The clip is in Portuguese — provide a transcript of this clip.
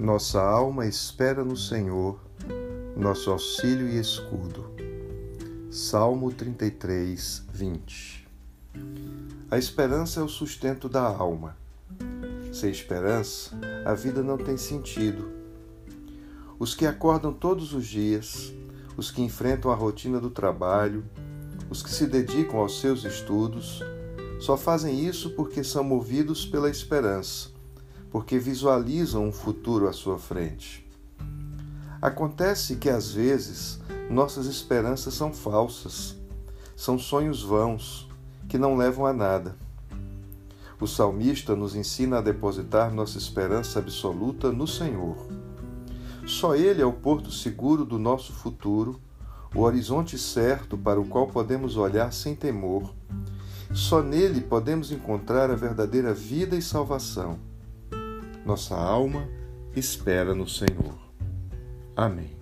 Nossa alma espera no Senhor, nosso auxílio e escudo. Salmo 33, 20. A esperança é o sustento da alma. Sem esperança, a vida não tem sentido. Os que acordam todos os dias, os que enfrentam a rotina do trabalho, os que se dedicam aos seus estudos, só fazem isso porque são movidos pela esperança porque visualizam um futuro à sua frente. Acontece que às vezes nossas esperanças são falsas, são sonhos vãos que não levam a nada. O salmista nos ensina a depositar nossa esperança absoluta no Senhor. Só Ele é o porto seguro do nosso futuro, o horizonte certo para o qual podemos olhar sem temor. Só nele podemos encontrar a verdadeira vida e salvação. Nossa alma espera no Senhor. Amém.